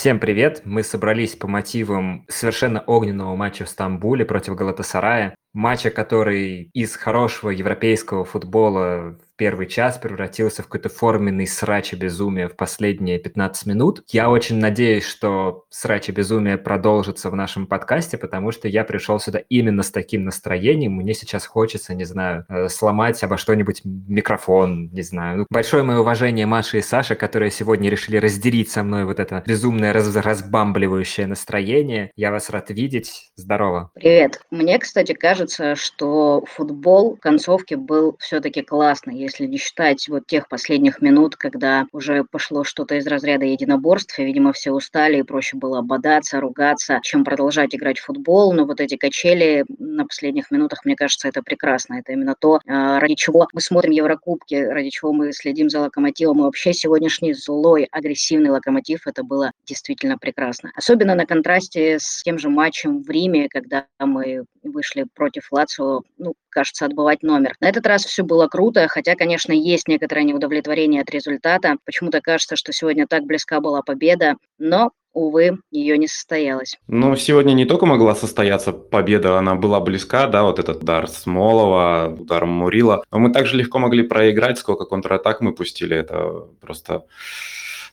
Всем привет! Мы собрались по мотивам совершенно огненного матча в Стамбуле против Галатасарая. Матча, который из хорошего европейского футбола первый час превратился в какой-то форменный срач и безумие в последние 15 минут. Я очень надеюсь, что срач и безумие продолжится в нашем подкасте, потому что я пришел сюда именно с таким настроением. Мне сейчас хочется, не знаю, э, сломать обо что-нибудь микрофон, не знаю. Ну, большое мое уважение Маше и Саше, которые сегодня решили разделить со мной вот это безумное раз разбамбливающее настроение. Я вас рад видеть. Здорово. Привет. Мне, кстати, кажется, что футбол в концовке был все-таки классный если не считать вот тех последних минут, когда уже пошло что-то из разряда единоборств, и, видимо, все устали, и проще было бодаться, ругаться, чем продолжать играть в футбол. Но вот эти качели на последних минутах, мне кажется, это прекрасно. Это именно то, а, ради чего мы смотрим Еврокубки, ради чего мы следим за Локомотивом. И вообще сегодняшний злой, агрессивный Локомотив, это было действительно прекрасно. Особенно на контрасте с тем же матчем в Риме, когда мы вышли против Лацио, ну, кажется, отбывать номер. На этот раз все было круто, хотя, конечно, есть некоторое неудовлетворение от результата. Почему-то кажется, что сегодня так близка была победа, но увы, ее не состоялось. Ну, сегодня не только могла состояться победа, она была близка, да, вот этот удар Смолова, удар Мурила, но мы также легко могли проиграть, сколько контратак мы пустили, это просто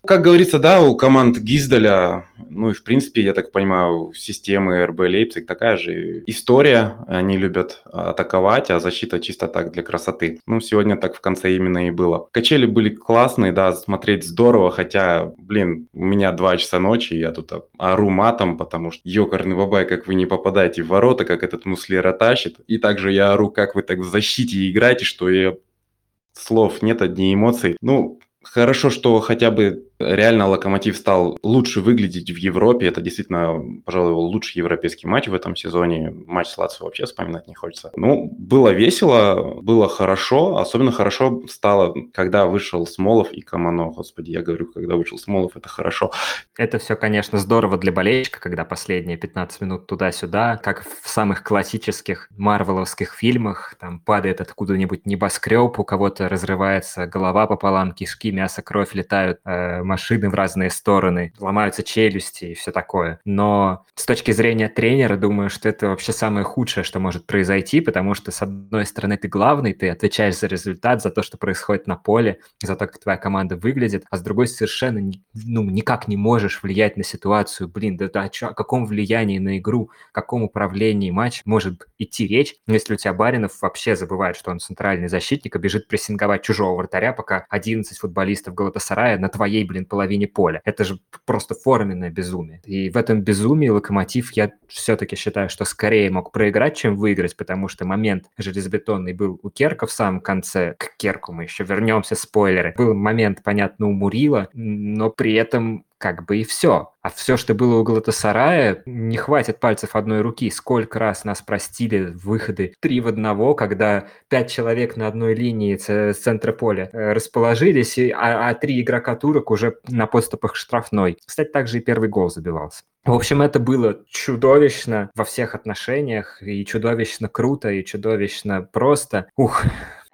как говорится, да, у команд Гиздаля, ну и в принципе, я так понимаю, системы РБ Лейпциг такая же история. Они любят атаковать, а защита чисто так для красоты. Ну, сегодня так в конце именно и было. Качели были классные, да, смотреть здорово, хотя, блин, у меня два часа ночи, я тут ору матом, потому что ёкарный бабай, как вы не попадаете в ворота, как этот Муслера тащит. И также я ору, как вы так в защите играете, что я слов нет, одни эмоции. Ну, Хорошо, что хотя бы реально Локомотив стал лучше выглядеть в Европе. Это действительно, пожалуй, лучший европейский матч в этом сезоне. Матч с Лацио вообще вспоминать не хочется. Ну, было весело, было хорошо. Особенно хорошо стало, когда вышел Смолов и Камано. Господи, я говорю, когда вышел Смолов, это хорошо. Это все, конечно, здорово для болельщика, когда последние 15 минут туда-сюда, как в самых классических марвеловских фильмах, там падает откуда-нибудь небоскреб, у кого-то разрывается голова пополам, кишки, мясо, кровь летают, э, машины в разные стороны, ломаются челюсти и все такое. Но с точки зрения тренера, думаю, что это вообще самое худшее, что может произойти, потому что, с одной стороны, ты главный, ты отвечаешь за результат, за то, что происходит на поле, за то, как твоя команда выглядит, а с другой совершенно ну, никак не можешь влиять на ситуацию. Блин, да, да о, чё, о каком влиянии на игру, о каком управлении матч может идти речь, если у тебя Баринов вообще забывает, что он центральный защитник, и бежит прессинговать чужого вратаря, пока 11 футболистов Галатасарая на твоей, блин, блин, половине поля. Это же просто форменное безумие. И в этом безумии Локомотив, я все-таки считаю, что скорее мог проиграть, чем выиграть, потому что момент железобетонный был у Керка в самом конце. К Керку мы еще вернемся, спойлеры. Был момент, понятно, у Мурила, но при этом как бы и все. А все, что было у Галатасарая, не хватит пальцев одной руки. Сколько раз нас простили выходы три в одного, когда пять человек на одной линии с центра поля э, расположились, а, а три игрока турок уже на подступах штрафной. Кстати, также и первый гол забивался. В общем, это было чудовищно во всех отношениях, и чудовищно круто, и чудовищно просто. Ух,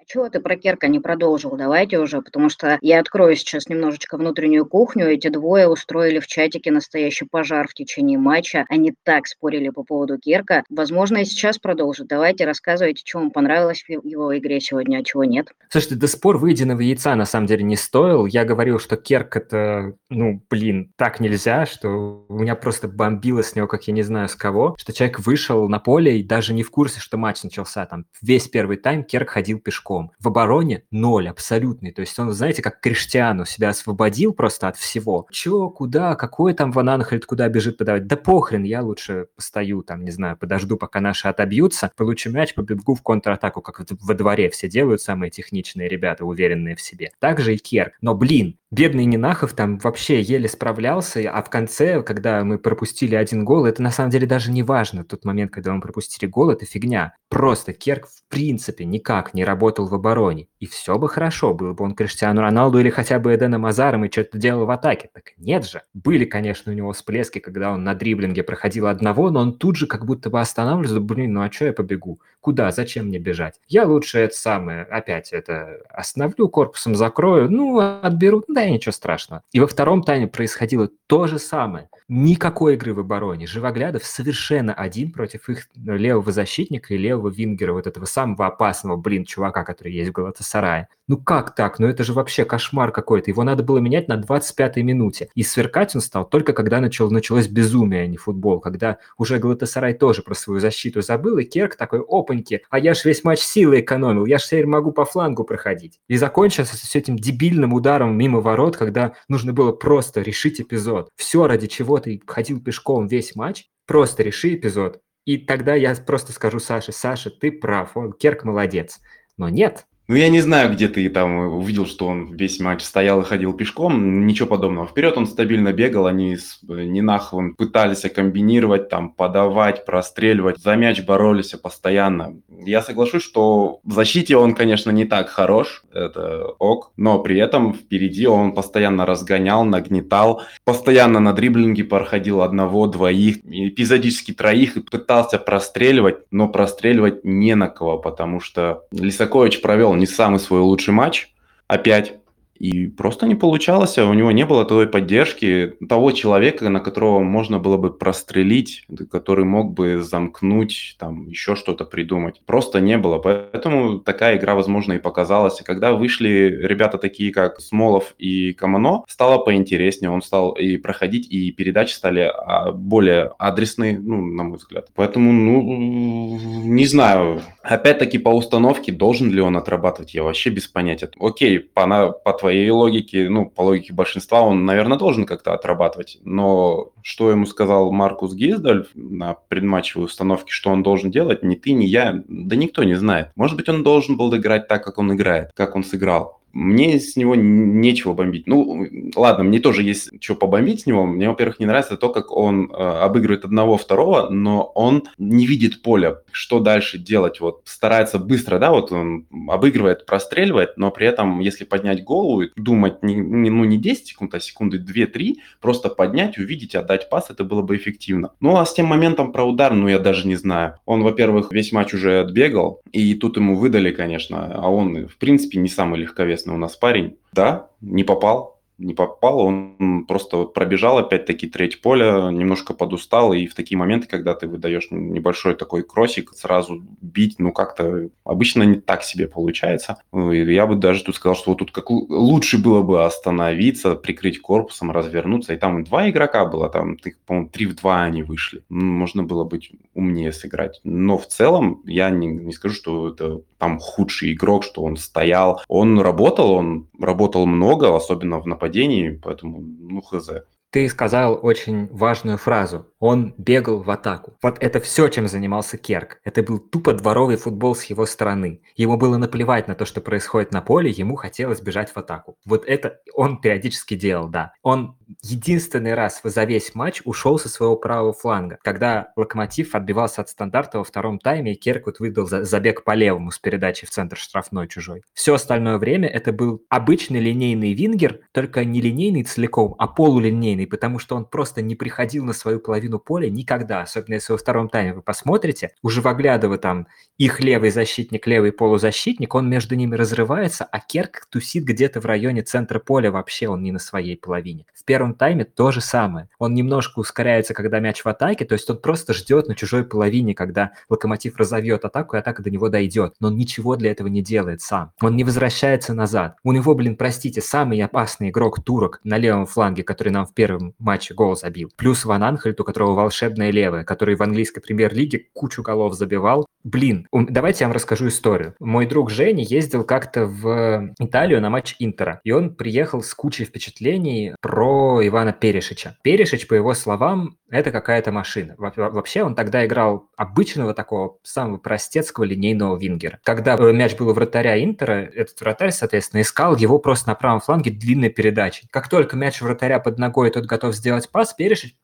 чего ты про Керка не продолжил? Давайте уже, потому что я открою сейчас немножечко внутреннюю кухню. Эти двое устроили в чатике настоящий пожар в течение матча. Они так спорили по поводу Керка. Возможно, и сейчас продолжат. Давайте рассказывайте, что вам понравилось в его игре сегодня, а чего нет. Слушайте, да спор выеденного яйца на самом деле не стоил. Я говорил, что Керк это, ну, блин, так нельзя, что у меня просто бомбило с него, как я не знаю с кого, что человек вышел на поле и даже не в курсе, что матч начался. Там весь первый тайм Керк ходил пешком игроком. В обороне ноль абсолютный. То есть он, знаете, как Криштиану себя освободил просто от всего. Чё, куда, какой там Ван Анхельд куда бежит подавать? Да похрен, я лучше постою там, не знаю, подожду, пока наши отобьются, получу мяч, побегу в контратаку, как во дворе все делают, самые техничные ребята, уверенные в себе. Также и Керк. Но, блин, бедный Нинахов там вообще еле справлялся, а в конце, когда мы пропустили один гол, это на самом деле даже не важно. Тот момент, когда мы пропустили гол, это фигня. Просто Керк в принципе никак не работал работал в обороне, и все бы хорошо, было бы он Криштиану Роналду или хотя бы Эденом Азаром и что-то делал в атаке. Так нет же. Были, конечно, у него всплески, когда он на дриблинге проходил одного, но он тут же как будто бы останавливался, блин, ну а что я побегу? Куда? Зачем мне бежать? Я лучше это самое, опять это остановлю, корпусом закрою, ну, отберу, да, ничего страшного. И во втором тайме происходило то же самое. Никакой игры в обороне. Живоглядов совершенно один против их левого защитника и левого вингера, вот этого самого опасного, блин, чувака, который есть в Галатасарае. Ну как так? Ну это же вообще кошмар какой-то. Его надо было менять на 25-й минуте. И сверкать он стал только когда начал, началось безумие, а не футбол. Когда уже Галатасарай тоже про свою защиту забыл, и Керк такой, опаньки, а я ж весь матч силы экономил, я ж теперь могу по флангу проходить. И закончился с этим дебильным ударом мимо ворот, когда нужно было просто решить эпизод. Все ради чего ты ходил пешком весь матч, просто реши эпизод. И тогда я просто скажу Саше, Саша, ты прав, он, Керк молодец. Но нет, ну, я не знаю, где ты там увидел, что он весь матч стоял и ходил пешком. Ничего подобного. Вперед он стабильно бегал, они с Нинаховым пытались комбинировать, там, подавать, простреливать. За мяч боролись постоянно. Я соглашусь, что в защите он, конечно, не так хорош, это ок, но при этом впереди он постоянно разгонял, нагнетал, постоянно на дриблинге проходил одного, двоих, эпизодически троих и пытался простреливать, но простреливать не на кого, потому что Лисакович провел не самый свой лучший матч опять. И просто не получалось, а у него не было той поддержки, того человека, на которого можно было бы прострелить, который мог бы замкнуть, там, еще что-то придумать. Просто не было. Поэтому такая игра, возможно, и показалась. И когда вышли ребята такие, как Смолов и Камано, стало поинтереснее. Он стал и проходить, и передачи стали а, более адресные, ну, на мой взгляд. Поэтому, ну, не знаю. Опять-таки по установке, должен ли он отрабатывать, я вообще без понятия. Окей, по, по твоей логике, ну, по логике большинства, он, наверное, должен как-то отрабатывать. Но что ему сказал Маркус Гиздаль на предматчевой установке, что он должен делать, ни ты, ни я, да никто не знает. Может быть, он должен был играть так, как он играет, как он сыграл мне с него нечего бомбить. Ну, ладно, мне тоже есть что побомбить с него. Мне, во-первых, не нравится то, как он э, обыгрывает одного, второго, но он не видит поля, что дальше делать. Вот старается быстро, да, вот он обыгрывает, простреливает, но при этом, если поднять голову и думать не, не, ну, не 10 секунд, а секунды 2-3, просто поднять, увидеть, отдать пас, это было бы эффективно. Ну, а с тем моментом про удар, ну, я даже не знаю. Он, во-первых, весь матч уже отбегал, и тут ему выдали, конечно, а он, в принципе, не самый легковесный известный у нас парень. Да, не попал, не попал, он просто пробежал опять-таки треть поля, немножко подустал, и в такие моменты, когда ты выдаешь небольшой такой кроссик, сразу бить, ну как-то обычно не так себе получается. Я бы даже тут сказал, что вот тут как лучше было бы остановиться, прикрыть корпусом, развернуться, и там два игрока было, там, по-моему, три в два они вышли. Можно было быть умнее сыграть. Но в целом я не, не скажу, что это там худший игрок, что он стоял. Он работал, он работал много, особенно в нападении нападении, поэтому, ну, хз. Ты сказал очень важную фразу. Он бегал в атаку. Вот это все, чем занимался Керк. Это был тупо дворовый футбол с его стороны. Ему было наплевать на то, что происходит на поле, ему хотелось бежать в атаку. Вот это он периодически делал, да. Он единственный раз за весь матч ушел со своего правого фланга, когда Локомотив отбивался от стандарта во втором тайме, и Керк вот выдал забег по левому с передачей в центр штрафной чужой. Все остальное время это был обычный линейный вингер, только не линейный целиком, а полулинейный потому что он просто не приходил на свою половину поля никогда. Особенно если во втором тайме вы посмотрите, у Живоглядова там их левый защитник, левый полузащитник, он между ними разрывается, а Керк тусит где-то в районе центра поля вообще, он не на своей половине. В первом тайме то же самое. Он немножко ускоряется, когда мяч в атаке, то есть он просто ждет на чужой половине, когда Локомотив разовьет атаку, и атака до него дойдет. Но он ничего для этого не делает сам. Он не возвращается назад. У него, блин, простите, самый опасный игрок турок на левом фланге, который нам в первом первом матче гол забил. Плюс Ван Анхельт, у которого волшебная левая, который в английской премьер-лиге кучу голов забивал. Блин, давайте я вам расскажу историю. Мой друг Женя ездил как-то в Италию на матч Интера, и он приехал с кучей впечатлений про Ивана Перешича. Перешич, по его словам, это какая-то машина. Вообще он тогда играл обычного такого самого простецкого линейного вингера. Когда э, мяч был у вратаря Интера, этот вратарь, соответственно, искал его просто на правом фланге длинной передачей. Как только мяч у вратаря под ногой, тот готов сделать пас, Перешич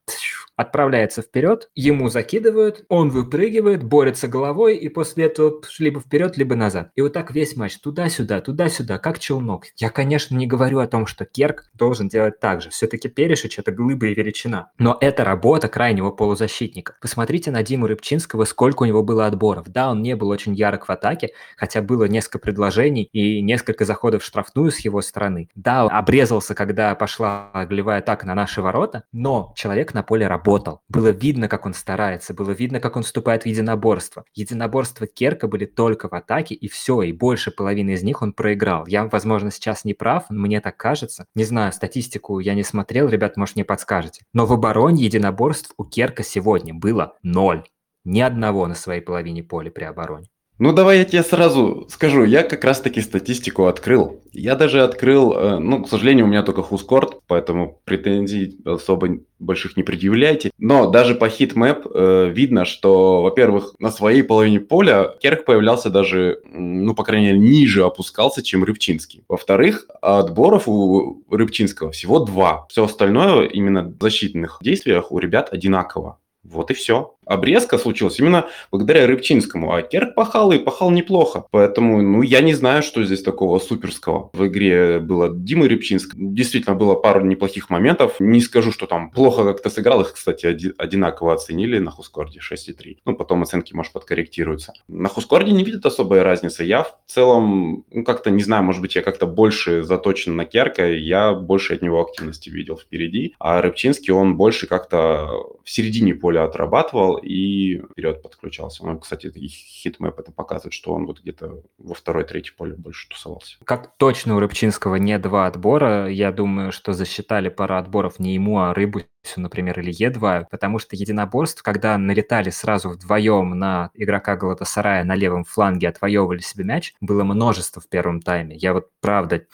отправляется вперед, ему закидывают, он выпрыгивает, борется головой, и после этого либо вперед, либо назад. И вот так весь матч туда-сюда, туда-сюда, как челнок. Я, конечно, не говорю о том, что Керк должен делать так же. Все-таки Перешич – это глыба и величина. Но это работа крайнего полузащитника. Посмотрите на Диму Рыбчинского, сколько у него было отборов. Да, он не был очень ярок в атаке, хотя было несколько предложений и несколько заходов в штрафную с его стороны. Да, обрезался, когда пошла голевая атака на наши ворота, но человек на поле работал. Было видно, как он старается, было видно, как он вступает в единоборство. Единоборства Керка были только в атаке, и все, и больше половины из них он проиграл. Я, возможно, сейчас не прав, мне так кажется. Не знаю, статистику я не смотрел, ребят, может, мне подскажете. Но в обороне единоборств у Керка сегодня было ноль. Ни одного на своей половине поля при обороне. Ну, давай я тебе сразу скажу. Я как раз-таки статистику открыл. Я даже открыл, э, ну, к сожалению, у меня только WhoScored, поэтому претензий особо больших не предъявляйте. Но даже по heatmap э, видно, что, во-первых, на своей половине поля Керк появлялся даже, ну, по крайней мере, ниже опускался, чем Рыбчинский. Во-вторых, отборов у Рыбчинского всего два. Все остальное именно в защитных действиях у ребят одинаково. Вот и все обрезка случилась именно благодаря Рыбчинскому. А Керк пахал и пахал неплохо. Поэтому, ну, я не знаю, что здесь такого суперского. В игре было Дима Рыбчинск. Действительно, было пару неплохих моментов. Не скажу, что там плохо как-то сыграл. Их, кстати, одинаково оценили на WhoScored е 6,3. Ну, потом оценки, может, подкорректируются. На WhoScored е не видят особой разницы. Я в целом, ну, как-то, не знаю, может быть, я как-то больше заточен на Керка. Я больше от него активности видел впереди. А Рыбчинский, он больше как-то в середине поля отрабатывал и вперед подключался. Ну, кстати, heatmap это показывает, что он вот где-то во второй-третьей поле больше тусовался. Как точно у Рыбчинского не два отбора, я думаю, что засчитали пара отборов не ему, а Рыбу, например, или Е2, потому что единоборств, когда налетали сразу вдвоем на игрока Галатасарая на левом фланге, отвоевывали себе мяч, было множество в первом тайме. Я вот правда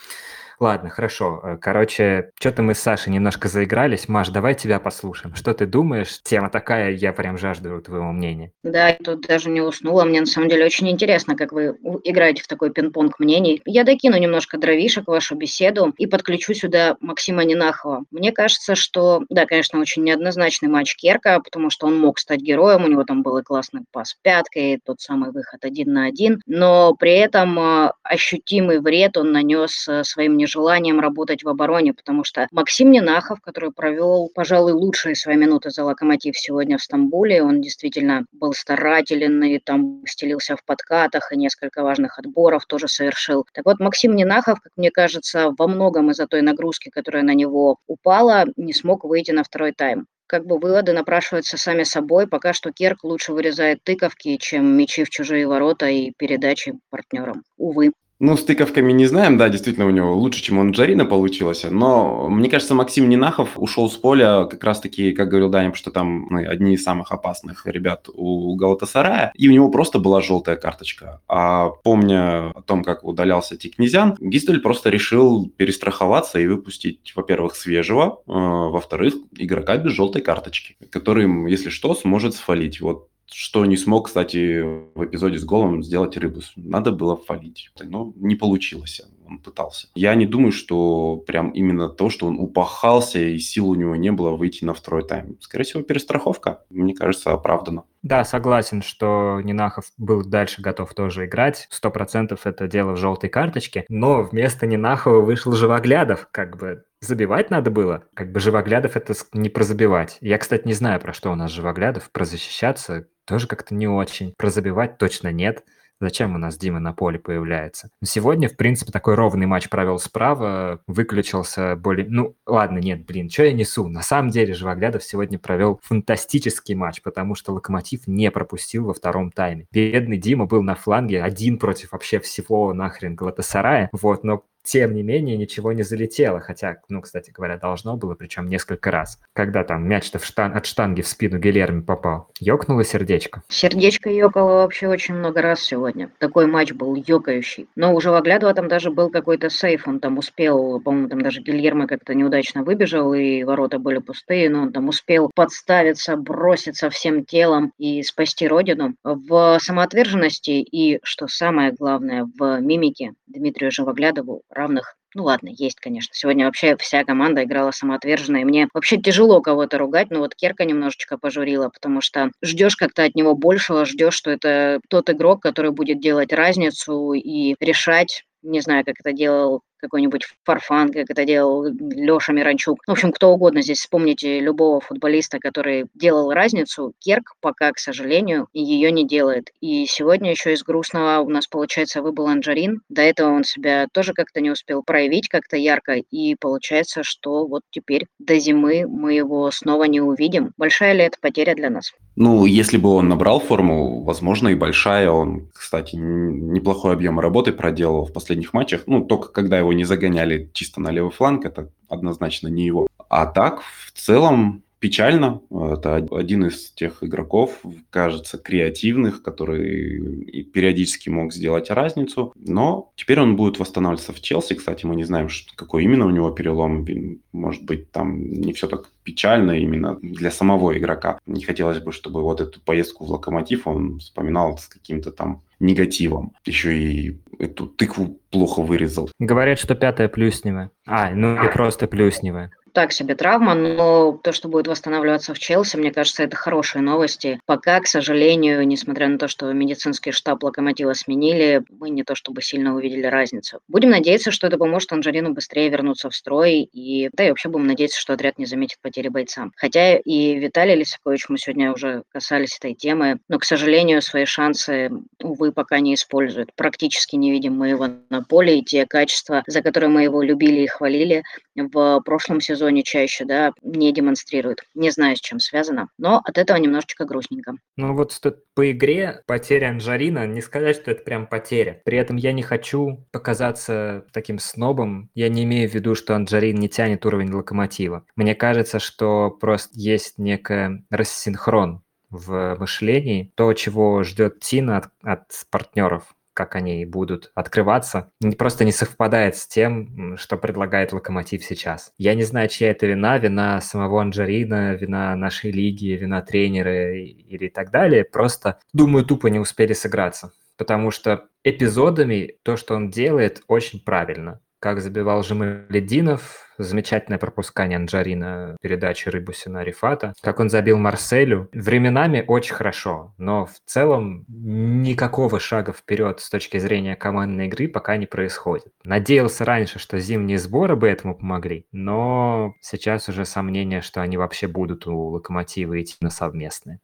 Ладно, хорошо. Э, короче, что-то мы с Сашей немножко заигрались. Маш, давай тебя послушаем. Что ты думаешь? Тема такая, я прям жажду твоего мнения. Да, я тут даже не уснула. Мне на самом деле очень интересно, как вы играете в такой пинг-понг мнений. Я докину немножко дровишек в вашу беседу и подключу сюда Максима Нинахова. Мне кажется, что, да, конечно, очень неоднозначный матч Керка, потому что он мог стать героем, у него там был и классный пас пяткой, тот самый выход один на один, но при этом э, ощутимый вред он нанес э, своим нежеланием работать в обороне, потому что Максим Нинахов, который провел, пожалуй, лучшие свои минуты за «Локомотив» сегодня в Стамбуле, он действительно был старателен и там стелился в подкатах, и несколько важных отборов тоже совершил. Так вот, Максим Нинахов, как мне кажется, во многом из-за той нагрузки, которая на него упала, не смог выйти на второй тайм как бы выводы напрашиваются сами собой. Пока что Керк лучше вырезает тыковки, чем мячи в чужие ворота и передачи партнерам. Увы. Ну, с тыковками не знаем, да, действительно у него лучше, чем у Наджарина получилось, но мне кажется, Максим Нинахов ушел с поля как раз-таки, как говорил Даня, что там ну, одни из самых опасных ребят у Галатасарая, и у него просто была желтая карточка. А помня о том, как удалялся Тикнезян, Гистель просто решил перестраховаться и выпустить, во-первых, свежего, э, во-вторых, игрока без желтой карточки, который, если что, сможет сфалить. Вот что не смог, кстати, в эпизоде с голом сделать Рыбус. Надо было фалить, но не получилось. Он пытался. Я не думаю, что прям именно то, что он упахался и сил у него не было выйти на второй тайм. Скорее всего, перестраховка, мне кажется, оправдана. Да, согласен, что Нинахов был дальше готов тоже играть. Сто процентов это дело в желтой карточке. Но вместо Нинахова вышел Живоглядов. Как бы забивать надо было. Как бы Живоглядов это не про забивать. Я, кстати, не знаю, про что у нас Живоглядов. Про защищаться тоже как-то не очень. Про забивать точно нет. Зачем у нас Дима на поле появляется? Сегодня, в принципе, такой ровный матч провел справа, выключился более... Ну, ладно, нет, блин, что я несу? На самом деле Живоглядов сегодня провел фантастический матч, потому что Локомотив не пропустил во втором тайме. Бедный Дима был на фланге один против вообще всего нахрен Галатасарая, вот, но тем не менее ничего не залетело, хотя, ну, кстати говоря, должно было, причем несколько раз. Когда там мяч-то штан от штанги в спину Гилерми попал, ёкнуло сердечко? Сердечко ёкало вообще очень много раз сегодня. Такой матч был ёкающий. Но уже Ваглядова там даже был какой-то сейф, он там успел, по-моему, там даже Гильермо как-то неудачно выбежал, и ворота были пустые, но он там успел подставиться, броситься всем телом и спасти родину. В самоотверженности и, что самое главное, в мимике Дмитрию Живоглядову равных Ну ладно, есть, конечно. Сегодня вообще вся команда играла самоотверженно, и мне вообще тяжело кого-то ругать, но вот Керка немножечко пожурила, потому что ждешь как-то от него большего, ждешь, что это тот игрок, который будет делать разницу и решать не знаю, как это делал какой-нибудь Фарфан, как это делал Леша Миранчук. В общем, кто угодно здесь вспомните любого футболиста, который делал разницу. Керк пока, к сожалению, ее не делает. И сегодня еще из грустного у нас, получается, выбыл Анджарин. До этого он себя тоже как-то не успел проявить как-то ярко. И получается, что вот теперь до зимы мы его снова не увидим. Большая ли это потеря для нас? Ну, если бы он набрал форму, возможно, и большая. Он, кстати, неплохой объем работы проделал в последних матчах. Ну, только когда его не загоняли чисто на левый фланг, это однозначно не его. А так, в целом, печально. Это один из тех игроков, кажется, креативных, который периодически мог сделать разницу. Но теперь он будет восстанавливаться в Челси. Кстати, мы не знаем, какой именно у него перелом. Может быть, там не все так печально именно для самого игрока. Не хотелось бы, чтобы вот эту поездку в Локомотив он вспоминал с каким-то там негативом. Еще и эту тыкву плохо вырезал. Говорят, что пятая плюсневая. А, ну и просто плюсневая так себе травма, но то, что будет восстанавливаться в Челси, мне кажется, это хорошие новости. Пока, к сожалению, несмотря на то, что медицинский штаб Локомотива сменили, мы не то чтобы сильно увидели разницу. Будем надеяться, что это поможет Анжелину быстрее вернуться в строй, и да и вообще будем надеяться, что отряд не заметит потери бойца. Хотя и Виталий Лисакович, мы сегодня уже касались этой темы, но, к сожалению, свои шансы, увы, пока не использует. Практически не видим мы его на поле, и те качества, за которые мы его любили и хвалили, в прошлом сезоне чаще, да, не демонстрирует. Не знаю, с чем связано, но от этого немножечко грустненько. Ну вот по игре потеря Анжарина, не сказать, что это прям потеря. При этом я не хочу показаться таким снобом. Я не имею в виду, что Анжарин не тянет уровень локомотива. Мне кажется, что просто есть некая рассинхрон в мышлении, то, чего ждет Тина от, от партнеров, как они будут открываться, просто не совпадает с тем, что предлагает Локомотив сейчас. Я не знаю, чья это вина, вина самого Анджарина, вина нашей лиги, вина тренера или так далее. Просто, думаю, тупо не успели сыграться. Потому что эпизодами то, что он делает, очень правильно как забивал Жемалединов, замечательное пропускание Анджарина передачи Рыбусина Рифата, как он забил Марселю. Временами очень хорошо, но в целом никакого шага вперед с точки зрения командной игры пока не происходит. Надеялся раньше, что зимние сборы бы этому помогли, но сейчас уже сомнение, что они вообще будут у Локомотива идти на совместные.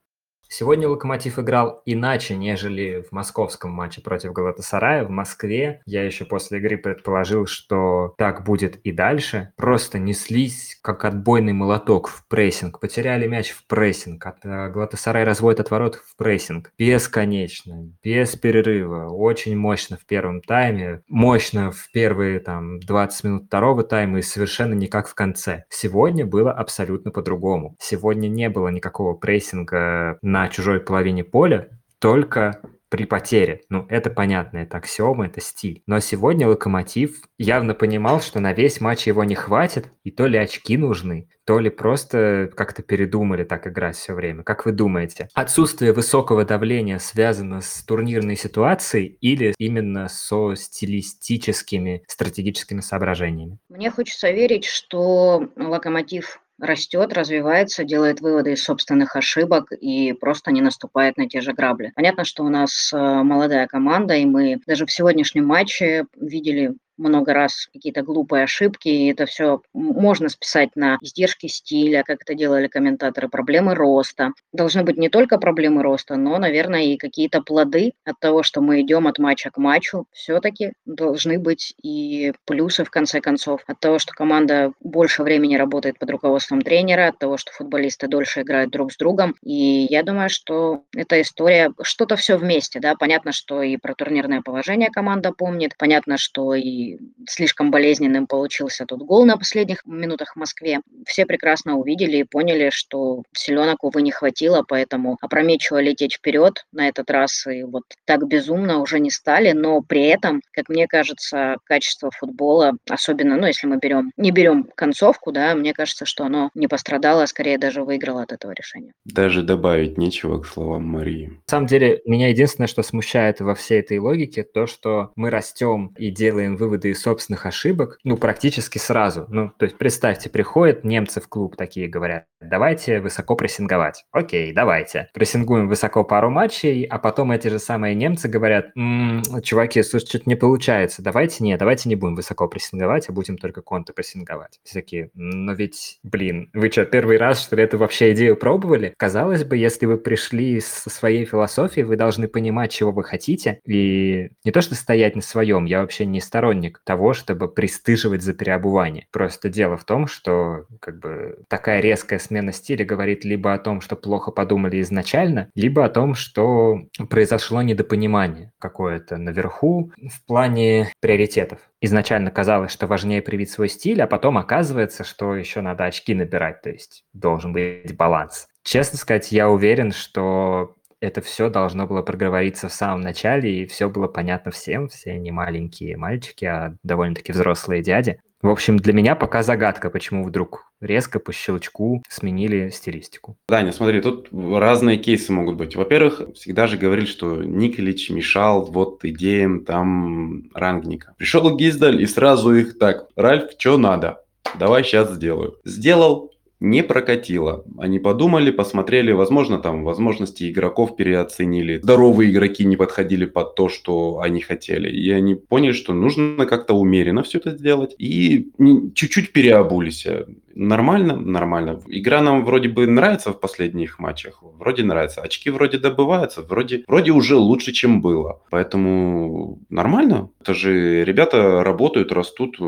Сегодня Локомотив играл иначе, нежели в московском матче против Галатасарая. В Москве я еще после игры предположил, что так будет и дальше. Просто неслись, как отбойный молоток в прессинг. Потеряли мяч в прессинг. От э, Галатасарай разводит от ворот в прессинг. Бесконечно, без перерыва. Очень мощно в первом тайме. Мощно в первые там 20 минут второго тайма и совершенно никак в конце. Сегодня было абсолютно по-другому. Сегодня не было никакого прессинга на на чужой половине поля только при потере. Ну, это понятно, это аксиома, это стиль. Но сегодня Локомотив явно понимал, что на весь матч его не хватит, и то ли очки нужны, то ли просто как-то передумали так играть все время. Как вы думаете, отсутствие высокого давления связано с турнирной ситуацией или именно со стилистическими, стратегическими соображениями? Мне хочется верить, что Локомотив растет, развивается, делает выводы из собственных ошибок и просто не наступает на те же грабли. Понятно, что у нас э, молодая команда, и мы даже в сегодняшнем матче видели много раз какие-то глупые ошибки, и это все можно списать на издержки стиля, как это делали комментаторы, проблемы роста. Должны быть не только проблемы роста, но, наверное, и какие-то плоды от того, что мы идем от матча к матчу. Все-таки должны быть и плюсы, в конце концов, от того, что команда больше времени работает под руководством тренера, от того, что футболисты дольше играют друг с другом. И я думаю, что эта история, что-то все вместе, да, понятно, что и про турнирное положение команда помнит, понятно, что и слишком болезненным получился тот гол на последних минутах в Москве. Все прекрасно увидели и поняли, что селенок, увы, не хватило, поэтому опрометчиво лететь вперед на этот раз и вот так безумно уже не стали, но при этом, как мне кажется, качество футбола, особенно, ну, если мы берем, не берем концовку, да, мне кажется, что оно не пострадало, а скорее даже выиграло от этого решения. Даже добавить нечего к словам Марии. На самом деле, меня единственное, что смущает во всей этой логике, то, что мы растем и делаем выводы выводы из собственных ошибок, ну, практически сразу. Ну, то есть представьте, приходят немцы в клуб такие, говорят, давайте высоко прессинговать. Окей, давайте. Прессингуем высоко пару матчей, а потом эти же самые немцы говорят, м-м, чуваки, слушай, что-то не получается, давайте не, давайте не будем высоко прессинговать, а будем только контрпрессинговать. Все такие, но ведь, блин, вы что, первый раз, что ли, эту вообще идею пробовали? Казалось бы, если вы пришли со своей философией, вы должны понимать, чего вы хотите, и не то, что стоять на своем, я вообще не сторонник того, чтобы пристыживать за переобувание. Просто дело в том, что как бы такая резкая смена стиля говорит либо о том, что плохо подумали изначально, либо о том, что произошло недопонимание какое-то наверху в плане приоритетов. Изначально казалось, что важнее привить свой стиль, а потом оказывается, что еще надо очки набирать, то есть должен быть баланс. Честно сказать, я уверен, что это все должно было проговориться в самом начале, и все было понятно всем, все не маленькие мальчики, а довольно-таки взрослые дяди. В общем, для меня пока загадка, почему вдруг резко по щелчку сменили стилистику. Даня, смотри, тут разные кейсы могут быть. Во-первых, всегда же говорили, что Николич мешал вот идеям там рангника. Пришел Гиздаль и сразу их так, Ральф, что надо? Давай сейчас сделаю. Сделал, не прокатило. Они подумали, посмотрели, возможно, там возможности игроков переоценили. Здоровые игроки не подходили под то, что они хотели. И они поняли, что нужно как-то умеренно все это сделать. И чуть-чуть переобулись. Нормально? Нормально. Игра нам вроде бы нравится в последних матчах. Вроде нравится. Очки вроде добываются. Вроде, вроде уже лучше, чем было. Поэтому нормально. Это же ребята работают, растут.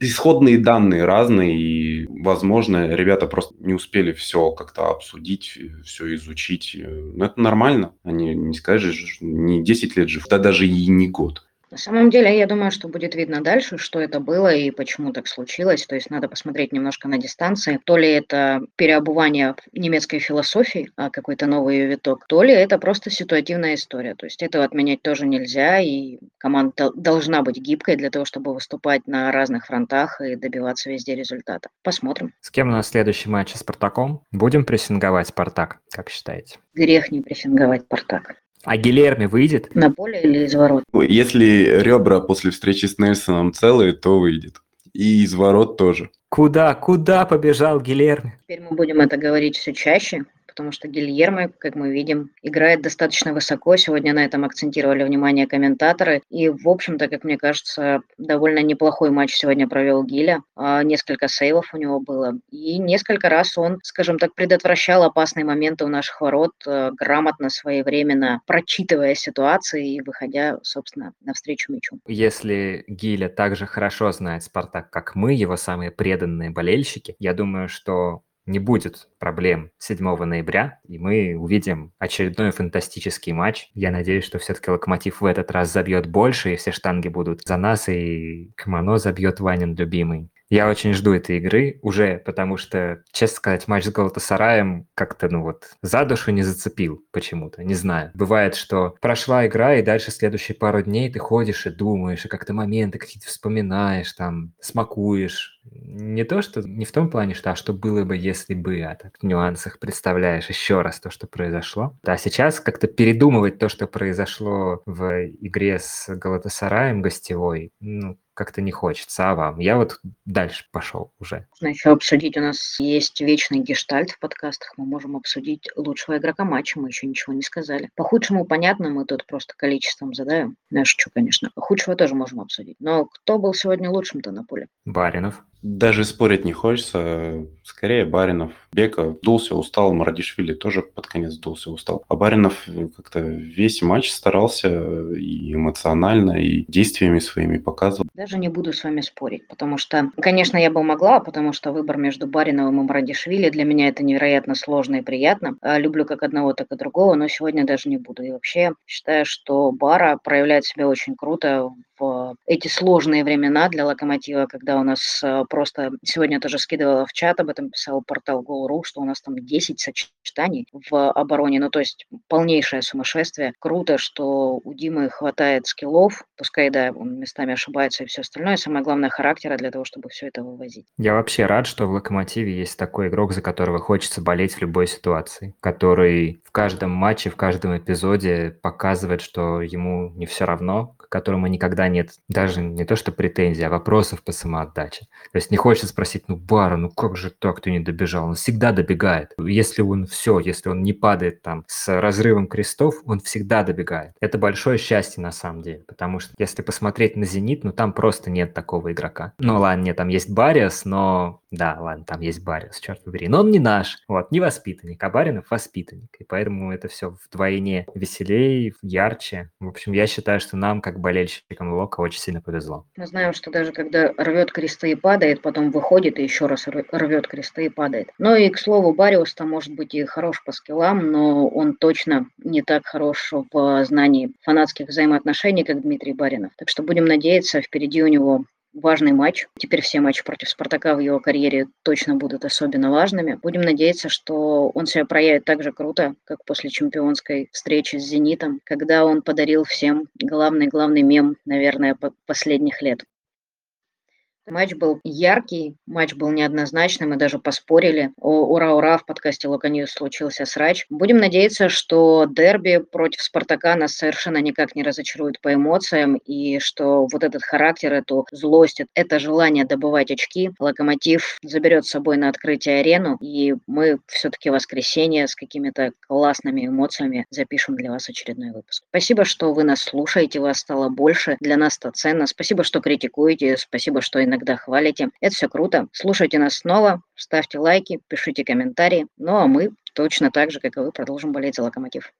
Исходные данные разные. И, возможно, ребята просто не успели все как-то обсудить, все изучить. Но это нормально. Они не скажешь, не 10 лет жив, да даже и не год. На самом деле, я думаю, что будет видно дальше, что это было и почему так случилось. То есть надо посмотреть немножко на дистанции. То ли это переобувание немецкой философии, а какой-то новый ее виток, то ли это просто ситуативная история. То есть этого отменять тоже нельзя, и команда должна быть гибкой для того, чтобы выступать на разных фронтах и добиваться везде результата. Посмотрим. С кем у нас следующий матч с Спартаком? Будем прессинговать Спартак, как считаете? Грех не прессинговать Спартак. А Гилерми выйдет? На поле или из ворот? Если ребра после встречи с Нельсоном целые, то выйдет. И из ворот тоже. Куда, куда побежал Гилерми? Теперь мы будем это говорить все чаще потому что Гильермо, как мы видим, играет достаточно высоко. Сегодня на этом акцентировали внимание комментаторы. И, в общем-то, как мне кажется, довольно неплохой матч сегодня провел Гиля. А, несколько сейвов у него было. И несколько раз он, скажем так, предотвращал опасные моменты у наших ворот, э, грамотно, своевременно прочитывая ситуации и выходя, собственно, навстречу мячу. Если Гиля также хорошо знает Спартак, как мы, его самые преданные болельщики, я думаю, что не будет проблем 7 ноября, и мы увидим очередной фантастический матч. Я надеюсь, что все-таки Локомотив в этот раз забьет больше, и все штанги будут за нас, и Камано забьет Ванин любимый. Я очень жду этой игры уже, потому что, честно сказать, матч с Галатасараем как-то, ну вот, за душу не зацепил почему-то, не знаю. Бывает, что прошла игра, и дальше следующие пару дней ты ходишь и думаешь, и как-то моменты какие-то вспоминаешь, там, смакуешь. Не то, что, не в том плане, что, а что было бы, если бы, а так в нюансах представляешь еще раз то, что произошло. А сейчас как-то передумывать то, что произошло в игре с Галатасараем гостевой, ну, как-то не хочется, а вам? Я вот дальше пошел уже. Нужно еще обсудить, у нас есть вечный гештальт в подкастах, мы можем обсудить лучшего игрока матча, мы еще ничего не сказали. По худшему понятно, мы тут просто количеством задаем. Ну, я шучу, конечно. Худшего тоже можем обсудить. Но кто был сегодня лучшим-то на поле? Баринов. Даже спорить не хочется. Скорее Баринов. Бека дулся, устал. Марадишвили тоже под конец дулся, устал. А Баринов как-то весь матч старался и эмоционально, и действиями своими показывал. Даже не буду с вами спорить, потому что, конечно, я бы могла, потому что выбор между Бариновым и Марадишвили для меня это невероятно сложно и приятно. А, люблю как одного, так и другого, но сегодня даже не буду. И вообще считаю, что Бара проявляет себя очень круто в эти сложные времена для Локомотива, когда у нас э, просто сегодня тоже скидывала в чат, об этом писал портал Goal.ru, что у нас там 10 сочетаний в обороне, ну то есть полнейшее сумасшествие. Круто, что у Димы хватает скиллов, пускай, да, он местами ошибается и все остальное, самое главное характера для того, чтобы все это вывозить. Я вообще рад, что в Локомотиве есть такой игрок, за которого хочется болеть в любой ситуации, который в каждом матче, в каждом эпизоде показывает, что ему не все равно, которому никогда нет даже не то что претензий, а вопросов по самоотдаче. То есть не хочется спросить, ну, Бара, ну как же так ты не добежал? Он всегда добегает. Если он все, если он не падает там с разрывом крестов, он всегда добегает. Это большое счастье на самом деле, потому что если посмотреть на «Зенит», ну там просто нет такого игрока. Ну ладно, нет, там есть Бариас, но да, ладно, там есть Бариус, черт побери. Но он не наш, вот, не воспитанник, а Баринов воспитанник. И поэтому это все вдвойне веселее, ярче. В общем, я считаю, что нам, как болельщикам Лока, очень сильно повезло. Мы знаем, что даже когда рвет кресты и падает, потом выходит и еще раз рвет кресты и падает. Ну и, к слову, Бариус там может быть и хорош по скиллам, но он точно не так хорош в знании фанатских взаимоотношений, как Дмитрий Баринов. Так что будем надеяться, впереди у него важный матч. Теперь все матчи против «Спартака» в его карьере точно будут особенно важными. Будем надеяться, что он себя проявит так же круто, как после чемпионской встречи с «Зенитом», когда он подарил всем главный-главный мем, наверное, последних лет. Матч был яркий, матч был неоднозначным, мы даже поспорили. Ура-ура, в подкасте Локоньюз случился срач. Будем надеяться, что дерби против Спартака нас совершенно никак не разочарует по эмоциям, и что вот этот характер, эту злость, это желание добывать очки, Локомотив заберет с собой на открытие арену, и мы все-таки воскресенье с какими-то классными эмоциями запишем для вас очередной выпуск. Спасибо, что вы нас слушаете, вас стало больше. Для нас это ценно. Спасибо, что критикуете, спасибо, что иногда иногда хвалите. Это все круто. Слушайте нас снова, ставьте лайки, пишите комментарии. Ну а мы точно так же, как и вы, продолжим болеть за локомотив.